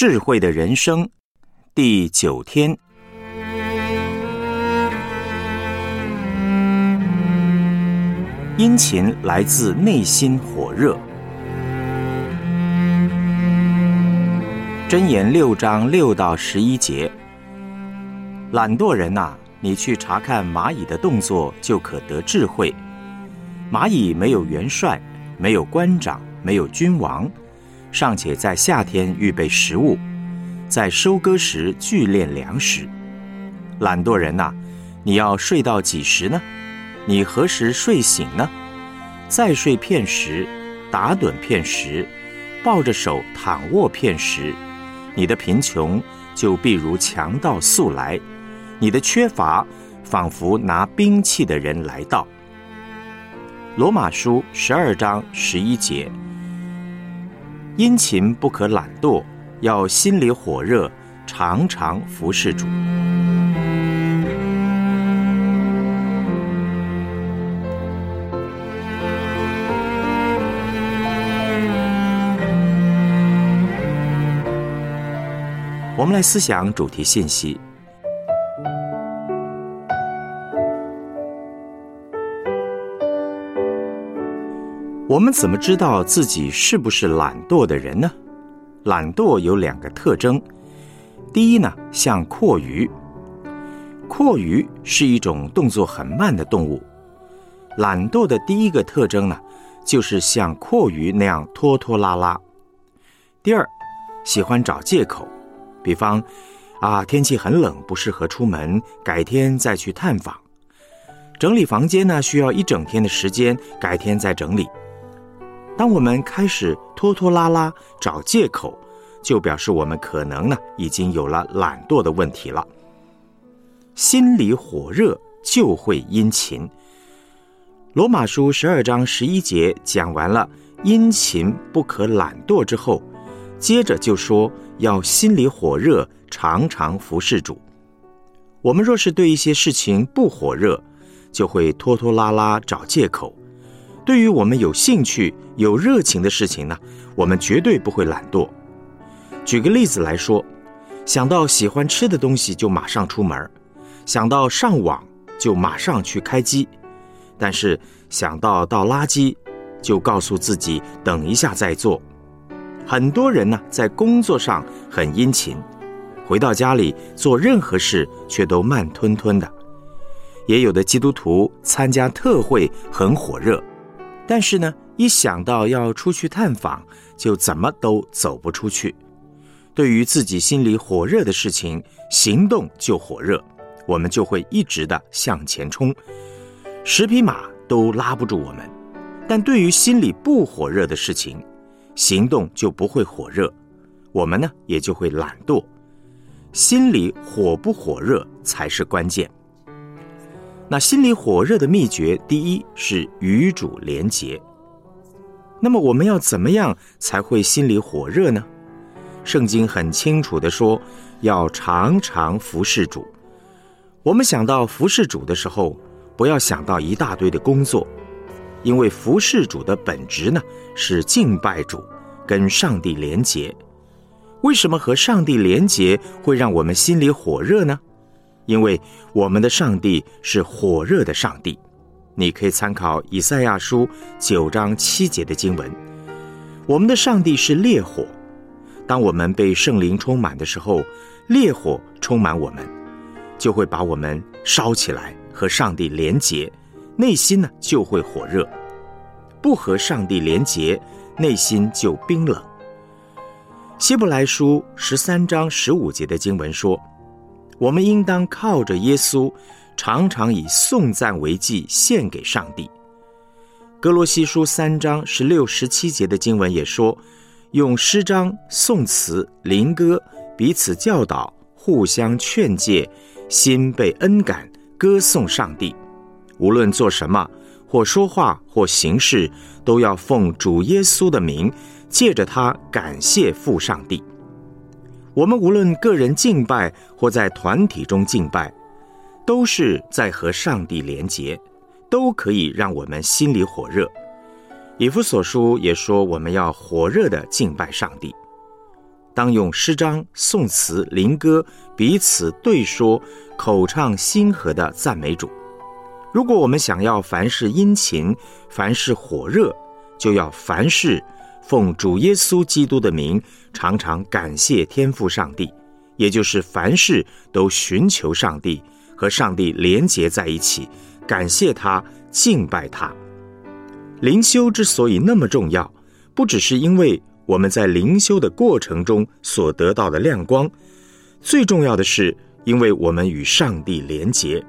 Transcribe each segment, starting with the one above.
智慧的人生第九天，殷勤来自内心火热。箴言六章六到十一节，懒惰人呐、你去查看蚂蚁的动作，就可得智慧。蚂蚁没有元帅，没有官长，没有君王，尚且在夏天预备食物，在收割时聚敛粮食。懒惰人呐、你要睡到几时呢？你何时睡醒呢？再睡片时，打盹片时，抱着手躺卧片时，你的贫穷就必如强盗速来，你的缺乏仿佛拿兵器的人来到。罗马书十二章十一节：殷勤不可懒惰，要心里火热，常常服侍主。我们来思想主题信息。我们怎么知道自己是不是懒惰的人呢？懒惰有两个特征。第一呢，像阔鱼。阔鱼是一种动作很慢的动物。懒惰的第一个特征呢，就是像阔鱼那样拖拖拉拉。第二，喜欢找借口，比方，啊，天气很冷，不适合出门，改天再去探访。整理房间呢，需要一整天的时间，改天再整理。当我们开始拖拖拉拉找借口，就表示我们可能呢已经有了懒惰的问题了。心里火热就会殷勤。罗马书十二章十一节讲完了殷勤不可懒惰之后，接着就说要心里火热，常常服侍主。我们若是对一些事情不火热，就会拖拖拉拉找借口。对于我们有兴趣、有热情的事情呢，我们绝对不会懒惰。举个例子来说，想到喜欢吃的东西就马上出门，想到上网就马上去开机，但是想到倒垃圾，就告诉自己等一下再做。很多人呢，在工作上很殷勤，回到家里做任何事却都慢吞吞的。也有的基督徒参加特会很火热。但是呢，一想到要出去探访，就怎么都走不出去。对于自己心里火热的事情，行动就火热，我们就会一直的向前冲，十匹马都拉不住我们。但对于心里不火热的事情，行动就不会火热，我们呢也就会懒惰。心里火不火热才是关键。那心里火热的秘诀，第一是与主连结。那么我们要怎么样才会心里火热呢？圣经很清楚的说，要常常服侍主。我们想到服侍主的时候，不要想到一大堆的工作，因为服侍主的本质呢是敬拜主，跟上帝连结。为什么和上帝连结会让我们心里火热呢？因为我们的上帝是火热的上帝，你可以参考以赛亚书九章七节的经文。我们的上帝是烈火，当我们被圣灵充满的时候，烈火充满我们，就会把我们烧起来，和上帝连结，内心呢就会火热。不和上帝连结，内心就冰冷。希伯来书十三章十五节的经文说。我们应当靠着耶稣，常常以颂赞为祭献给上帝。哥罗西书三章十六、十七节的经文也说，用诗章、颂词、灵歌彼此教导，互相劝诫，心被恩感，歌颂上帝。无论做什么，或说话，或行事，都要奉主耶稣的名，借着他感谢父上帝。我们无论个人敬拜或在团体中敬拜，都是在和上帝连结，都可以让我们心里火热。以弗所书也说，我们要火热的敬拜上帝。当用诗章、颂词、灵歌彼此对说，口唱心和的赞美主。如果我们想要凡事殷勤，凡事火热，就要凡事奉主耶稣基督的名，常常感谢天父上帝，也就是凡事都寻求上帝，和上帝连结在一起，感谢他，敬拜他。灵修之所以那么重要，不只是因为。我们在灵修的过程中所得到的亮光，最重要的是，因为我们与上帝连结，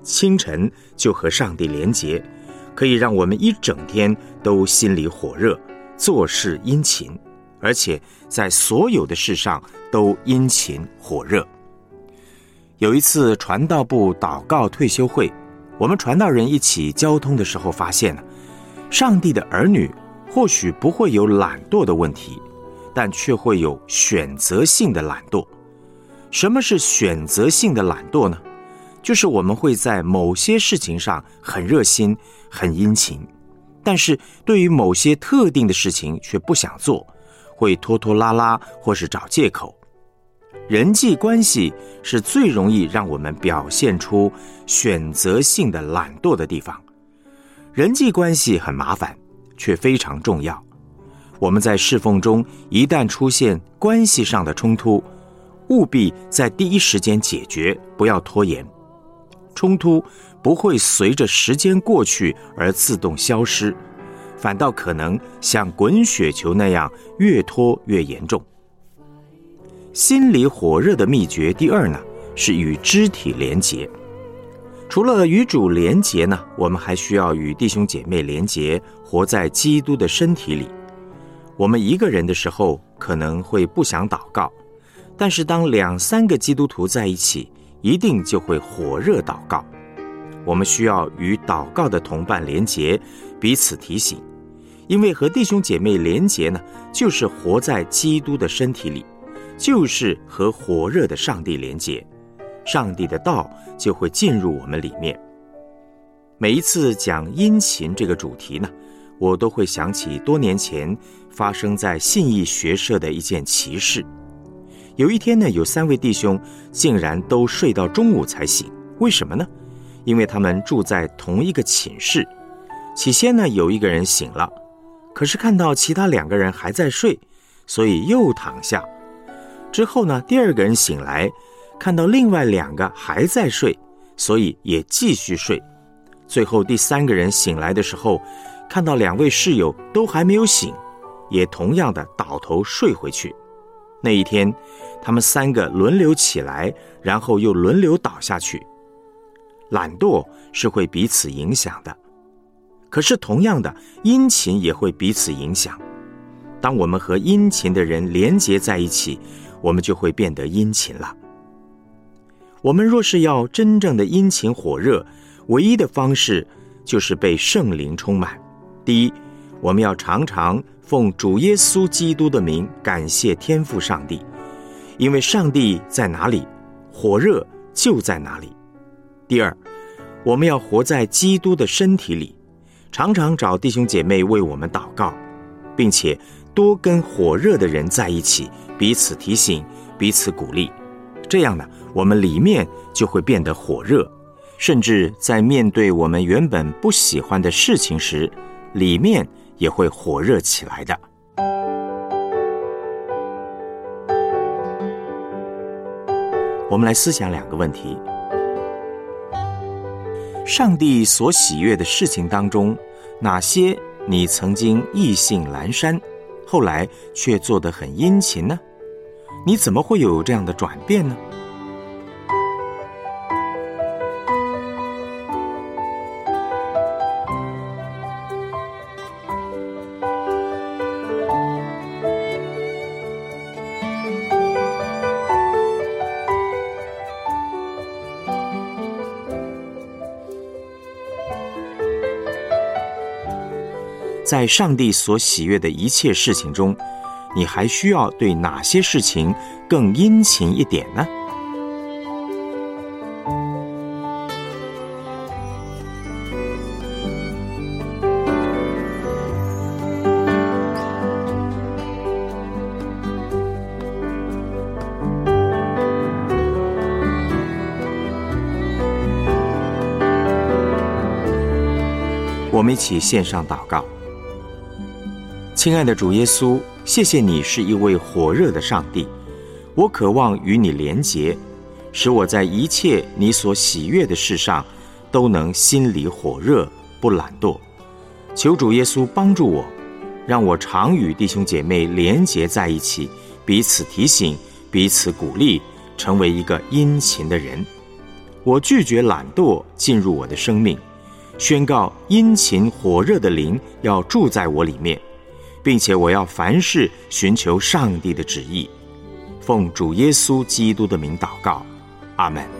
清晨就和上帝连结，可以让我们一整天都心里火热，做事殷勤，而且在所有的事上都殷勤火热。有一次传道部祷告退休会，我们传道人一起交通的时候，发现了上帝的儿女。或许不会有懒惰的问题，但却会有选择性的懒惰。什么是选择性的懒惰呢？就是我们会在某些事情上很热心、很殷勤，但是对于某些特定的事情却不想做，会拖拖拉拉或是找借口。人际关系是最容易让我们表现出选择性的懒惰的地方。人际关系很麻烦。却非常重要。我们在侍奉中一旦出现关系上的冲突，务必在第一时间解决，不要拖延。冲突不会随着时间过去而自动消失，反倒可能像滚雪球那样越拖越严重。心里火热的秘诀，第二呢是与肢体连结。除了与主连结呢，我们还需要与弟兄姐妹连结，活在基督的身体里。我们一个人的时候可能会不想祷告，但是当两三个基督徒在一起，一定就会火热祷告。我们需要与祷告的同伴连结，彼此提醒，因为和弟兄姐妹连结呢，就是活在基督的身体里，就是和火热的上帝连结。上帝的道就会进入我们里面。每一次讲殷勤这个主题呢，我都会想起多年前发生在信义学社的一件奇事。有一天呢，有三位弟兄竟然都睡到中午才醒，为什么呢？因为他们住在同一个寝室。起先呢，有一个人醒了，可是看到其他两个人还在睡，所以又躺下。之后呢，第二个人醒来。看到另外两个还在睡，所以也继续睡。最后第三个人醒来的时候，看到两位室友都还没有醒，也同样的倒头睡回去。那一天，他们三个轮流起来，然后又轮流倒下去。懒惰是会彼此影响的，可是同样的殷勤也会彼此影响。当我们和殷勤的人连结在一起，我们就会变得殷勤了。我们若是要真正的殷勤火热，唯一的方式就是被圣灵充满。第一，我们要常常奉主耶稣基督的名感谢天父上帝，因为上帝在哪里，火热就在哪里。第二，我们要活在基督的身体里，常常找弟兄姐妹为我们祷告，并且多跟火热的人在一起，彼此提醒，彼此鼓励。这样呢，我们里面就会变得火热，甚至在面对我们原本不喜欢的事情时，里面也会火热起来的。我们来思想两个问题：上帝所喜悦的事情当中，哪些你曾经意兴阑珊，后来却做得很殷勤呢？你怎么会有这样的转变呢？在上帝所喜悦的一切事情中你还需要对哪些事情更殷勤一点呢？我们一起线上祷告。亲爱的主耶稣，谢谢你是一位火热的上帝，我渴望与你连结，使我在一切你所喜悦的事上都能心里火热，不懒惰。求主耶稣帮助我，让我常与弟兄姐妹连结在一起，彼此提醒，彼此鼓励，成为一个殷勤的人。我拒绝懒惰进入我的生命。宣告殷勤火热的灵要住在我里面，并且我要凡事寻求上帝的旨意，奉主耶稣基督的名祷告，阿门。